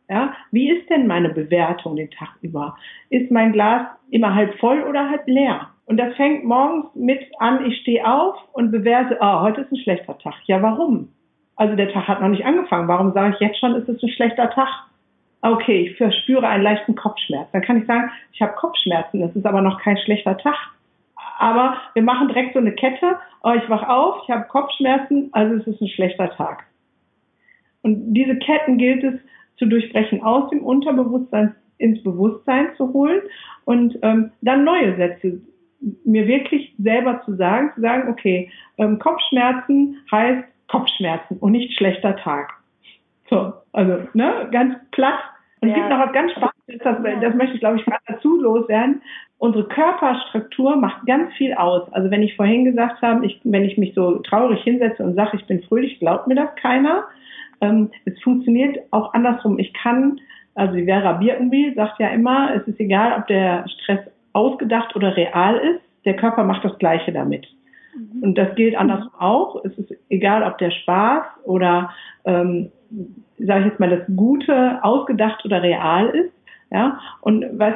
Ja, wie ist denn meine Bewertung den Tag über? Ist mein Glas immer halb voll oder halb leer? Und das fängt morgens mit an, ich stehe auf und bewerte, ah, heute ist ein schlechter Tag. Ja, warum? Also der Tag hat noch nicht angefangen. Warum sage ich jetzt schon, ist es ein schlechter Tag? Okay, ich verspüre einen leichten Kopfschmerz. Dann kann ich sagen, ich habe Kopfschmerzen, das ist aber noch kein schlechter Tag. Aber wir machen direkt so eine Kette. Oh, ich wach auf, ich habe Kopfschmerzen, also es ist ein schlechter Tag. Und diese Ketten gilt es zu durchbrechen, aus dem Unterbewusstsein ins Bewusstsein zu holen und ähm, dann neue Sätze mir wirklich selber zu sagen, zu sagen, okay, ähm, Kopfschmerzen heißt Kopfschmerzen und nicht schlechter Tag. So, also ne, ganz platt. Und es gibt noch was ganz Spannendes, das, das möchte ich, glaube ich, gerade dazu loswerden. Unsere Körperstruktur macht ganz viel aus. Also wenn ich vorhin gesagt habe, ich, wenn ich mich so traurig hinsetze und sage, ich bin fröhlich, glaubt mir das keiner. Ähm, es funktioniert auch andersrum. Ich kann, also die Vera Birkenbiel sagt ja immer, es ist egal, ob der Stress ausgedacht oder real ist, der Körper macht das Gleiche damit. Mhm. Und das gilt andersrum auch. Es ist egal, ob der Spaß oder, ähm, sage ich jetzt mal, das Gute ausgedacht oder real ist. Ja, und was,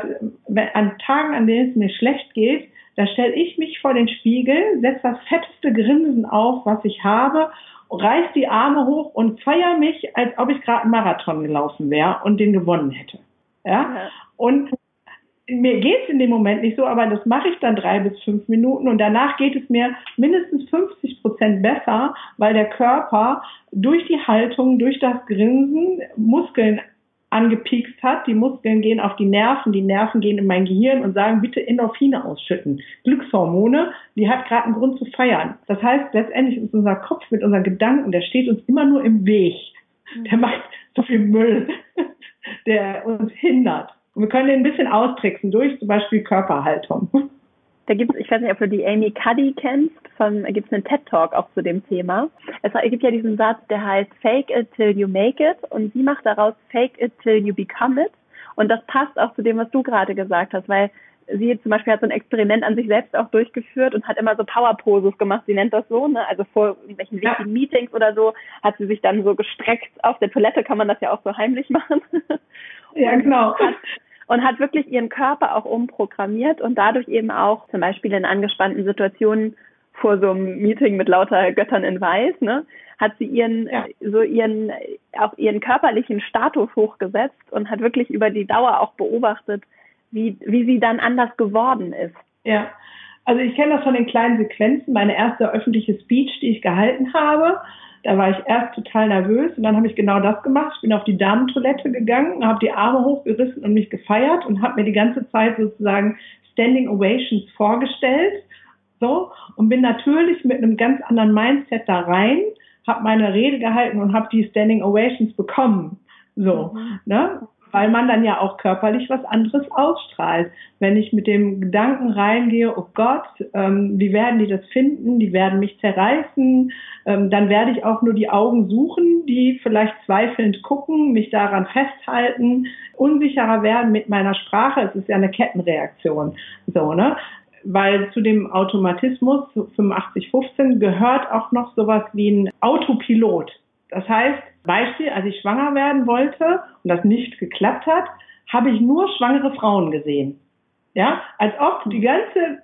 wenn, an Tagen, an denen es mir schlecht geht, da stelle ich mich vor den Spiegel, setze das fetteste Grinsen auf, was ich habe, reiß die Arme hoch und feiere mich, als ob ich gerade einen Marathon gelaufen wäre und den gewonnen hätte. Ja, ja. und mir geht's in dem Moment nicht so, aber das mache ich dann drei bis fünf Minuten und danach geht es mir mindestens 50 Prozent besser, weil der Körper durch die Haltung, durch das Grinsen Muskeln angepiekst hat. Die Muskeln gehen auf die Nerven, die Nerven gehen in mein Gehirn und sagen, bitte Endorphine ausschütten. Glückshormone, die hat gerade einen Grund zu feiern. Das heißt, letztendlich ist unser Kopf mit unseren Gedanken, der steht uns immer nur im Weg. Der macht so viel Müll, der uns hindert. Und wir können den ein bisschen austricksen durch zum Beispiel Körperhaltung. Da gibt es, ich weiß nicht, ob du die Amy Cuddy kennst, von, gibt es einen TED-Talk auch zu dem Thema. Es gibt ja diesen Satz, der heißt Fake it till you make it und sie macht daraus Fake it till you become it. Und das passt auch zu dem, was du gerade gesagt hast, weil sie zum Beispiel hat so ein Experiment an sich selbst auch durchgeführt und hat immer so Power-Poses gemacht. Sie nennt das so, ne? Also vor irgendwelchen wichtigen ja. Meetings oder so hat sie sich dann so gestreckt. Auf der Toilette kann man das ja auch so heimlich machen. Ja, genau. Hat und hat wirklich ihren Körper auch umprogrammiert und dadurch eben auch zum Beispiel in angespannten Situationen vor so einem Meeting mit lauter Göttern in Weiß, ne, hat sie ihren, ja. so ihren, auch ihren körperlichen Status hochgesetzt und hat wirklich über die Dauer auch beobachtet, wie, wie sie dann anders geworden ist. Ja. Also ich kenne das von den kleinen Sequenzen. Meine erste öffentliche Speech, die ich gehalten habe, da war ich erst total nervös und dann habe ich genau das gemacht. Ich bin auf die Damentoilette gegangen, habe die Arme hochgerissen und mich gefeiert und habe mir die ganze Zeit sozusagen Standing Ovations vorgestellt. So, und bin natürlich mit einem ganz anderen Mindset da rein, habe meine Rede gehalten und habe die Standing Ovations bekommen. So, mhm. ne? Weil man dann ja auch körperlich was anderes ausstrahlt. Wenn ich mit dem Gedanken reingehe, oh Gott, ähm, wie werden die das finden? Die werden mich zerreißen. Ähm, dann werde ich auch nur die Augen suchen, die vielleicht zweifelnd gucken, mich daran festhalten, unsicherer werden mit meiner Sprache. Es ist ja eine Kettenreaktion. So, ne? Weil zu dem Automatismus 8515 gehört auch noch sowas wie ein Autopilot. Das heißt, Beispiel, als ich schwanger werden wollte und das nicht geklappt hat, habe ich nur schwangere Frauen gesehen. Ja, als ob die ganze,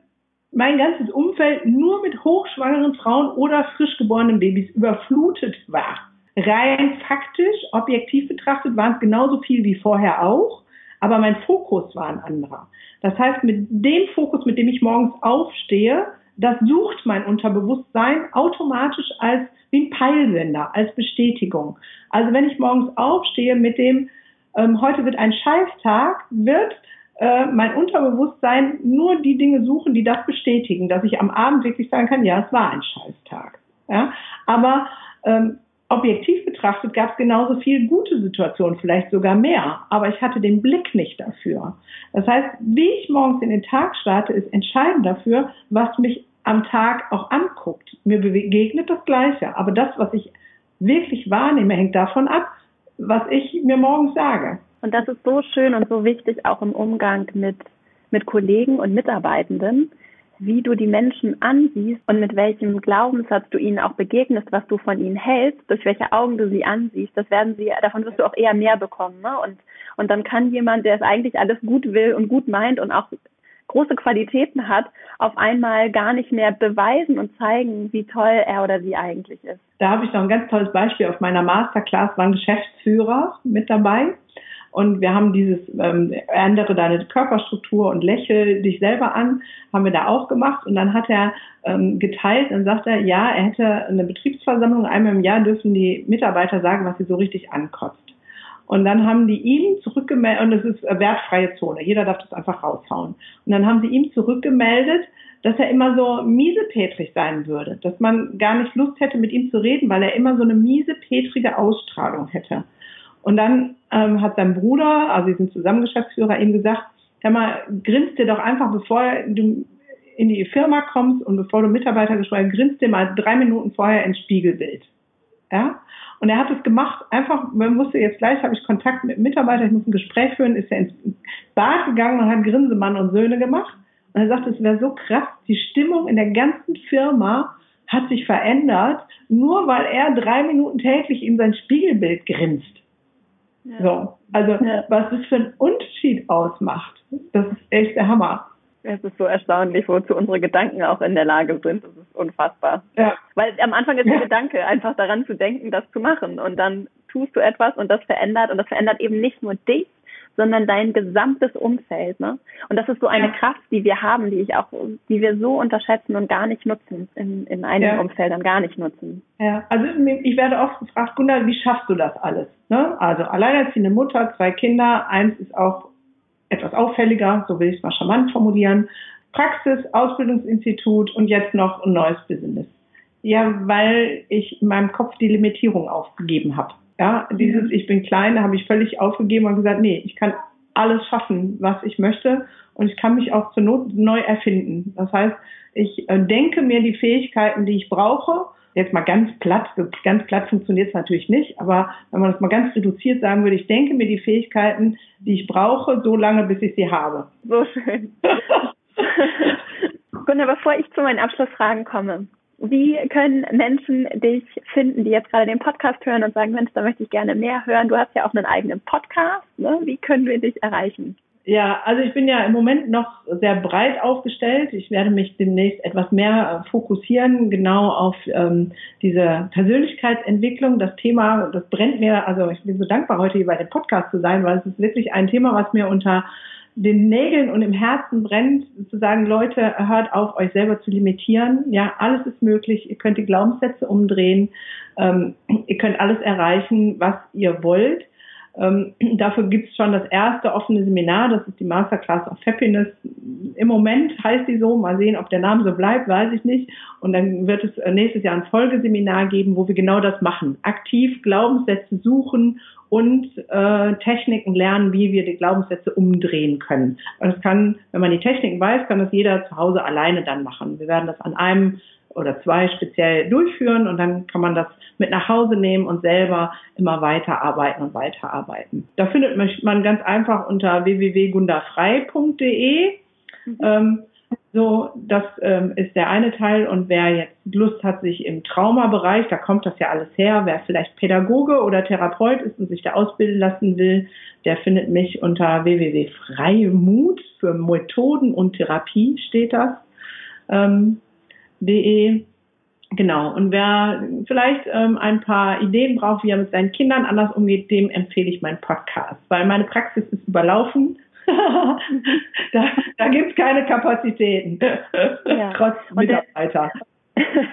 mein ganzes Umfeld nur mit hochschwangeren Frauen oder frisch geborenen Babys überflutet war. Rein faktisch, objektiv betrachtet, waren es genauso viel wie vorher auch, aber mein Fokus war ein anderer. Das heißt, mit dem Fokus, mit dem ich morgens aufstehe, das sucht mein Unterbewusstsein automatisch als wie ein Peilsender, als Bestätigung. Also wenn ich morgens aufstehe mit dem, ähm, heute wird ein Scheißtag, wird äh, mein Unterbewusstsein nur die Dinge suchen, die das bestätigen, dass ich am Abend wirklich sagen kann, ja, es war ein Scheißtag. Ja? Aber ähm, objektiv betrachtet gab es genauso viel gute Situationen, vielleicht sogar mehr, aber ich hatte den Blick nicht dafür. Das heißt, wie ich morgens in den Tag starte, ist entscheidend dafür, was mich am Tag auch anguckt. Mir begegnet das Gleiche. Aber das, was ich wirklich wahrnehme, hängt davon ab, was ich mir morgens sage. Und das ist so schön und so wichtig auch im Umgang mit, mit Kollegen und Mitarbeitenden. Wie du die Menschen ansiehst und mit welchem Glaubenssatz du ihnen auch begegnest, was du von ihnen hältst, durch welche Augen du sie ansiehst, das werden sie, davon wirst du auch eher mehr bekommen. Ne? Und, und dann kann jemand, der es eigentlich alles gut will und gut meint und auch große Qualitäten hat, auf einmal gar nicht mehr beweisen und zeigen, wie toll er oder sie eigentlich ist. Da habe ich noch ein ganz tolles Beispiel. Auf meiner Masterclass war ein Geschäftsführer mit dabei. Und wir haben dieses ähm, ändere deine Körperstruktur und lächel dich selber an, haben wir da auch gemacht. Und dann hat er ähm, geteilt und sagt er, ja, er hätte eine Betriebsversammlung, einmal im Jahr dürfen die Mitarbeiter sagen, was sie so richtig ankotzt. Und dann haben die ihm zurückgemeldet, und es ist wertfreie Zone, jeder darf das einfach raushauen. Und dann haben sie ihm zurückgemeldet, dass er immer so miesepetrig sein würde, dass man gar nicht Lust hätte, mit ihm zu reden, weil er immer so eine miesepetrige Ausstrahlung hätte. Und dann ähm, hat sein Bruder, also sie sind zusammen Geschäftsführer, ihm gesagt, hör mal, grinst dir doch einfach, bevor du in die Firma kommst und bevor du Mitarbeiter geschweige, grinst dir mal drei Minuten vorher ins Spiegelbild. Ja? Und er hat es gemacht, einfach, man musste jetzt gleich, habe ich Kontakt mit Mitarbeitern, ich muss ein Gespräch führen, ist er ins Bad gegangen und hat Grinsemann und Söhne gemacht. Und er sagte, es wäre so krass, die Stimmung in der ganzen Firma hat sich verändert, nur weil er drei Minuten täglich in sein Spiegelbild grinst. Ja. So, also ja. was das für einen Unterschied ausmacht, das ist echt der Hammer. Es ist so erstaunlich, wozu unsere Gedanken auch in der Lage sind. Das ist unfassbar. Ja. Weil am Anfang ist der Gedanke, einfach daran zu denken, das zu machen. Und dann tust du etwas und das verändert. Und das verändert eben nicht nur dich, sondern dein gesamtes Umfeld. Ne? Und das ist so eine ja. Kraft, die wir haben, die ich auch, die wir so unterschätzen und gar nicht nutzen, in, in einigen ja. Umfeldern gar nicht nutzen. Ja, also ich werde oft gefragt, Gunnar, wie schaffst du das alles? Ne? Also alleinerziehende Mutter, zwei Kinder, eins ist auch etwas auffälliger, so will ich es mal charmant formulieren. Praxis, Ausbildungsinstitut und jetzt noch ein neues Business. Ja, weil ich in meinem Kopf die Limitierung aufgegeben habe. Ja, dieses Ich bin klein, da habe ich völlig aufgegeben und gesagt, nee, ich kann alles schaffen, was ich möchte und ich kann mich auch zur Not neu erfinden. Das heißt, ich äh, denke mir die Fähigkeiten, die ich brauche. Jetzt mal ganz platt, ganz platt funktioniert es natürlich nicht, aber wenn man das mal ganz reduziert sagen würde, ich denke mir die Fähigkeiten, die ich brauche, so lange, bis ich sie habe. So schön. Gunnar, bevor ich zu meinen Abschlussfragen komme, wie können Menschen dich finden, die jetzt gerade den Podcast hören und sagen, Mensch, da möchte ich gerne mehr hören? Du hast ja auch einen eigenen Podcast. Ne? Wie können wir dich erreichen? Ja, also ich bin ja im Moment noch sehr breit aufgestellt. Ich werde mich demnächst etwas mehr fokussieren, genau auf ähm, diese Persönlichkeitsentwicklung. Das Thema, das brennt mir, also ich bin so dankbar, heute hier bei dem Podcast zu sein, weil es ist wirklich ein Thema, was mir unter den Nägeln und im Herzen brennt, zu sagen, Leute, hört auf, euch selber zu limitieren. Ja, alles ist möglich. Ihr könnt die Glaubenssätze umdrehen. Ähm, ihr könnt alles erreichen, was ihr wollt. Ähm, dafür gibt es schon das erste offene Seminar, das ist die Masterclass of Happiness. Im Moment heißt die so, mal sehen, ob der Name so bleibt, weiß ich nicht. Und dann wird es nächstes Jahr ein Folgeseminar geben, wo wir genau das machen. Aktiv Glaubenssätze suchen und äh, Techniken lernen, wie wir die Glaubenssätze umdrehen können. Und das kann, wenn man die Techniken weiß, kann das jeder zu Hause alleine dann machen. Wir werden das an einem oder zwei speziell durchführen und dann kann man das mit nach Hause nehmen und selber immer weiterarbeiten und weiterarbeiten. Da findet man ganz einfach unter www.gundafrei.de. Mhm. Ähm, so, das ähm, ist der eine Teil. Und wer jetzt Lust hat, sich im Traumabereich, da kommt das ja alles her, wer vielleicht Pädagoge oder Therapeut ist und sich da ausbilden lassen will, der findet mich unter www.freimut für Methoden und Therapie steht das. Ähm, de. Genau. Und wer vielleicht ähm, ein paar Ideen braucht, wie er mit seinen Kindern anders umgeht, dem empfehle ich meinen Podcast, weil meine Praxis ist überlaufen da da gibt es keine Kapazitäten, ja. trotz Mitarbeiter.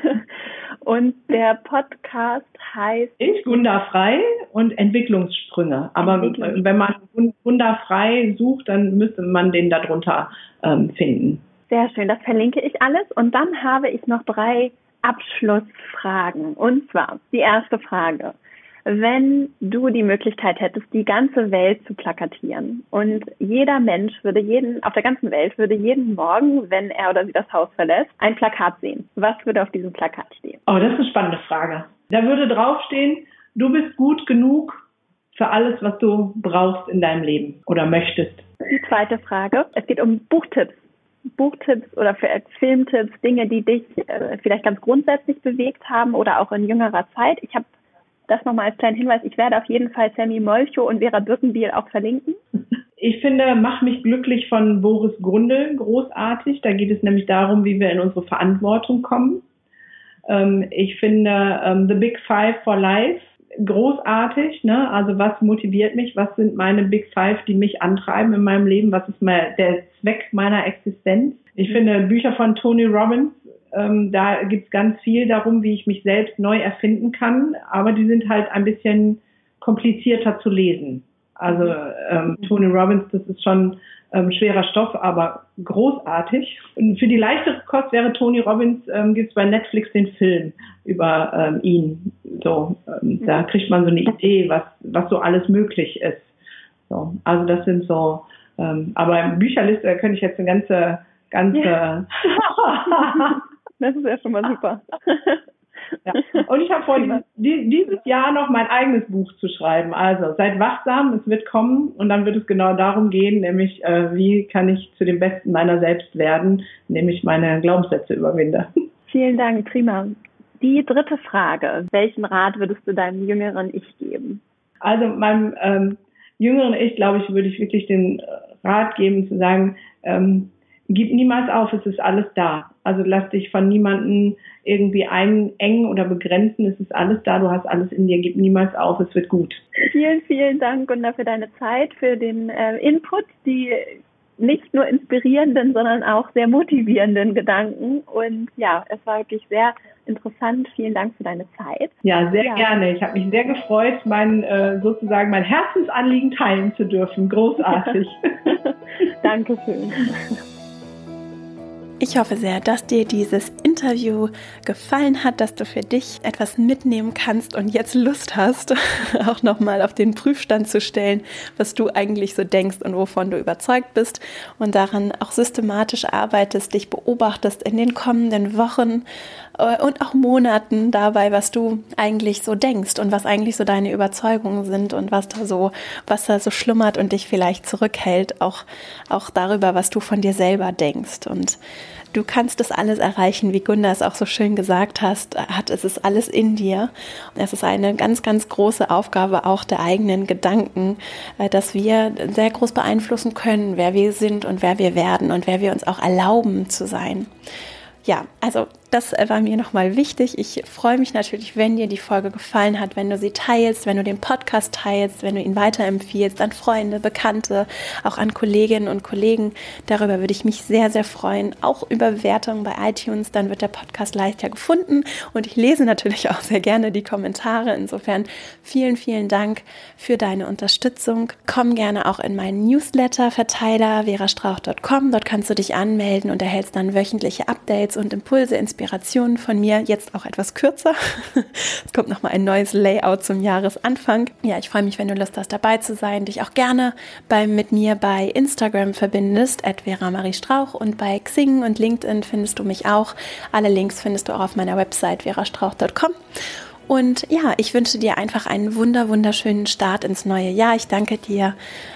Und der Podcast heißt Ich Wunderfrei und Entwicklungssprünge. Aber Entwicklungs wenn man Wunderfrei sucht, dann müsste man den darunter ähm, finden. Sehr schön, das verlinke ich alles. Und dann habe ich noch drei Abschlussfragen. Und zwar die erste Frage wenn du die Möglichkeit hättest, die ganze Welt zu plakatieren und jeder Mensch würde jeden, auf der ganzen Welt würde jeden Morgen, wenn er oder sie das Haus verlässt, ein Plakat sehen. Was würde auf diesem Plakat stehen? Oh, das ist eine spannende Frage. Da würde draufstehen, du bist gut genug für alles, was du brauchst in deinem Leben oder möchtest. Die zweite Frage. Es geht um Buchtipps. Buchtipps oder für Filmtipps, Dinge, die dich äh, vielleicht ganz grundsätzlich bewegt haben oder auch in jüngerer Zeit. Ich habe das nochmal als kleinen Hinweis. Ich werde auf jeden Fall Sammy Molcho und Vera Birkenbiel auch verlinken. Ich finde, Mach mich glücklich von Boris Grundl großartig. Da geht es nämlich darum, wie wir in unsere Verantwortung kommen. Ähm, ich finde ähm, The Big Five for Life großartig. Ne? Also was motiviert mich? Was sind meine Big Five, die mich antreiben in meinem Leben? Was ist der Zweck meiner Existenz? Ich mhm. finde Bücher von Tony Robbins, ähm, da gibt es ganz viel darum, wie ich mich selbst neu erfinden kann, aber die sind halt ein bisschen komplizierter zu lesen. Also ähm. Tony Robbins, das ist schon ähm, schwerer Stoff, aber großartig. Und für die leichtere Kost wäre Tony Robbins, ähm, gibt es bei Netflix den Film über ähm, ihn. So, ähm, da kriegt man so eine Idee, was, was so alles möglich ist. So, also das sind so, ähm, aber Bücherliste, könnte ich jetzt eine ganze, ganze. Ja. das ist ja schon mal super. Ja. Und ich habe vor, dieses, Jahr noch mein eigenes Buch zu schreiben. Also seid wachsam, es wird kommen und dann wird es genau darum gehen, nämlich äh, wie kann ich zu dem Besten meiner selbst werden, nämlich meine Glaubenssätze überwinde. Vielen Dank, prima. Die dritte Frage, welchen Rat würdest du deinem jüngeren Ich geben? Also meinem ähm, jüngeren Ich, glaube ich, würde ich wirklich den Rat geben zu sagen, ähm, gib niemals auf, es ist alles da. Also lass dich von niemanden irgendwie einengen oder begrenzen. Es ist alles da, du hast alles in dir, gib niemals auf, es wird gut. Vielen, vielen Dank, Gunda, für deine Zeit, für den äh, Input, die nicht nur inspirierenden, sondern auch sehr motivierenden Gedanken. Und ja, es war wirklich sehr interessant. Vielen Dank für deine Zeit. Ja, sehr ja. gerne. Ich habe mich sehr gefreut, mein äh, sozusagen mein Herzensanliegen teilen zu dürfen. Großartig. Dankeschön. Ich hoffe sehr, dass dir dieses Interview gefallen hat, dass du für dich etwas mitnehmen kannst und jetzt Lust hast, auch nochmal auf den Prüfstand zu stellen, was du eigentlich so denkst und wovon du überzeugt bist und daran auch systematisch arbeitest, dich beobachtest in den kommenden Wochen und auch Monaten dabei, was du eigentlich so denkst und was eigentlich so deine Überzeugungen sind und was da so, was da so schlummert und dich vielleicht zurückhält, auch, auch darüber, was du von dir selber denkst. Und Du kannst das alles erreichen, wie Gunda es auch so schön gesagt hast, hat, es ist alles in dir. Es ist eine ganz, ganz große Aufgabe auch der eigenen Gedanken, äh, dass wir sehr groß beeinflussen können, wer wir sind und wer wir werden und wer wir uns auch erlauben zu sein ja, also das war mir nochmal wichtig. Ich freue mich natürlich, wenn dir die Folge gefallen hat, wenn du sie teilst, wenn du den Podcast teilst, wenn du ihn weiterempfiehlst an Freunde, Bekannte, auch an Kolleginnen und Kollegen. Darüber würde ich mich sehr, sehr freuen. Auch über Bewertungen bei iTunes, dann wird der Podcast leichter gefunden und ich lese natürlich auch sehr gerne die Kommentare. Insofern vielen, vielen Dank für deine Unterstützung. Komm gerne auch in meinen Newsletter-Verteiler verastrauch.com. Dort kannst du dich anmelden und erhältst dann wöchentliche Updates und Impulse, Inspirationen von mir. Jetzt auch etwas kürzer. es kommt nochmal ein neues Layout zum Jahresanfang. Ja, ich freue mich, wenn du Lust hast, dabei zu sein, dich auch gerne bei, mit mir bei Instagram verbindest, at Vera Marie Strauch und bei Xing und LinkedIn findest du mich auch. Alle Links findest du auch auf meiner Website verastrauch.com. Und ja, ich wünsche dir einfach einen wunder, wunderschönen Start ins neue Jahr. Ich danke dir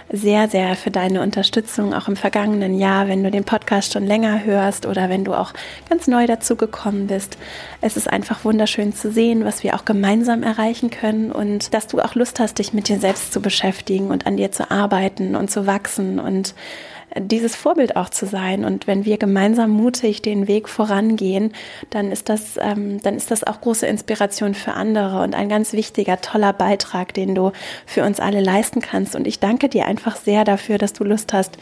sehr, sehr für deine Unterstützung auch im vergangenen Jahr, wenn du den Podcast schon länger hörst oder wenn du auch ganz neu dazu gekommen bist. Es ist einfach wunderschön zu sehen, was wir auch gemeinsam erreichen können und dass du auch Lust hast, dich mit dir selbst zu beschäftigen und an dir zu arbeiten und zu wachsen und dieses Vorbild auch zu sein. Und wenn wir gemeinsam mutig den Weg vorangehen, dann ist das, ähm, dann ist das auch große Inspiration für andere und ein ganz wichtiger, toller Beitrag, den du für uns alle leisten kannst. Und ich danke dir einfach sehr dafür, dass du Lust hast,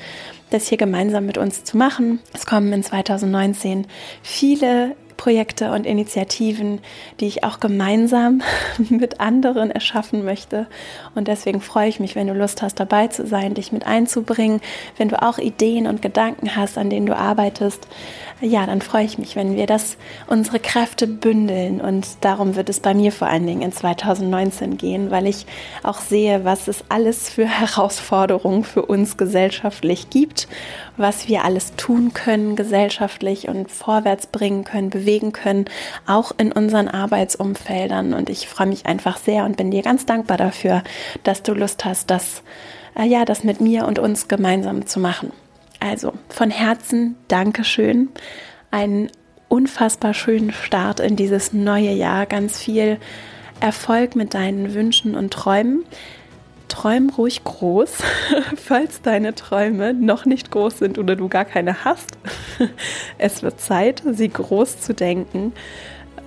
das hier gemeinsam mit uns zu machen. Es kommen in 2019 viele Projekte und Initiativen, die ich auch gemeinsam mit anderen erschaffen möchte. Und deswegen freue ich mich, wenn du Lust hast, dabei zu sein, dich mit einzubringen. Wenn du auch Ideen und Gedanken hast, an denen du arbeitest, ja, dann freue ich mich, wenn wir das, unsere Kräfte bündeln. Und darum wird es bei mir vor allen Dingen in 2019 gehen, weil ich auch sehe, was es alles für Herausforderungen für uns gesellschaftlich gibt, was wir alles tun können gesellschaftlich und vorwärts bringen können, bewegen können, auch in unseren Arbeitsumfeldern. Und ich freue mich einfach sehr und bin dir ganz dankbar dafür, dass du Lust hast, das, äh, ja, das mit mir und uns gemeinsam zu machen. Also von Herzen Dankeschön. Einen unfassbar schönen Start in dieses neue Jahr. Ganz viel Erfolg mit deinen Wünschen und Träumen. Träum ruhig groß, falls deine Träume noch nicht groß sind oder du gar keine hast. Es wird Zeit, sie groß zu denken.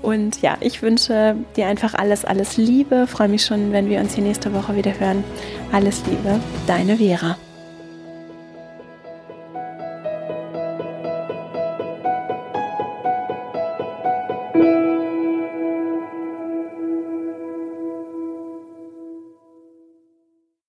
Und ja, ich wünsche dir einfach alles, alles Liebe. Freue mich schon, wenn wir uns hier nächste Woche wieder hören. Alles Liebe, deine Vera.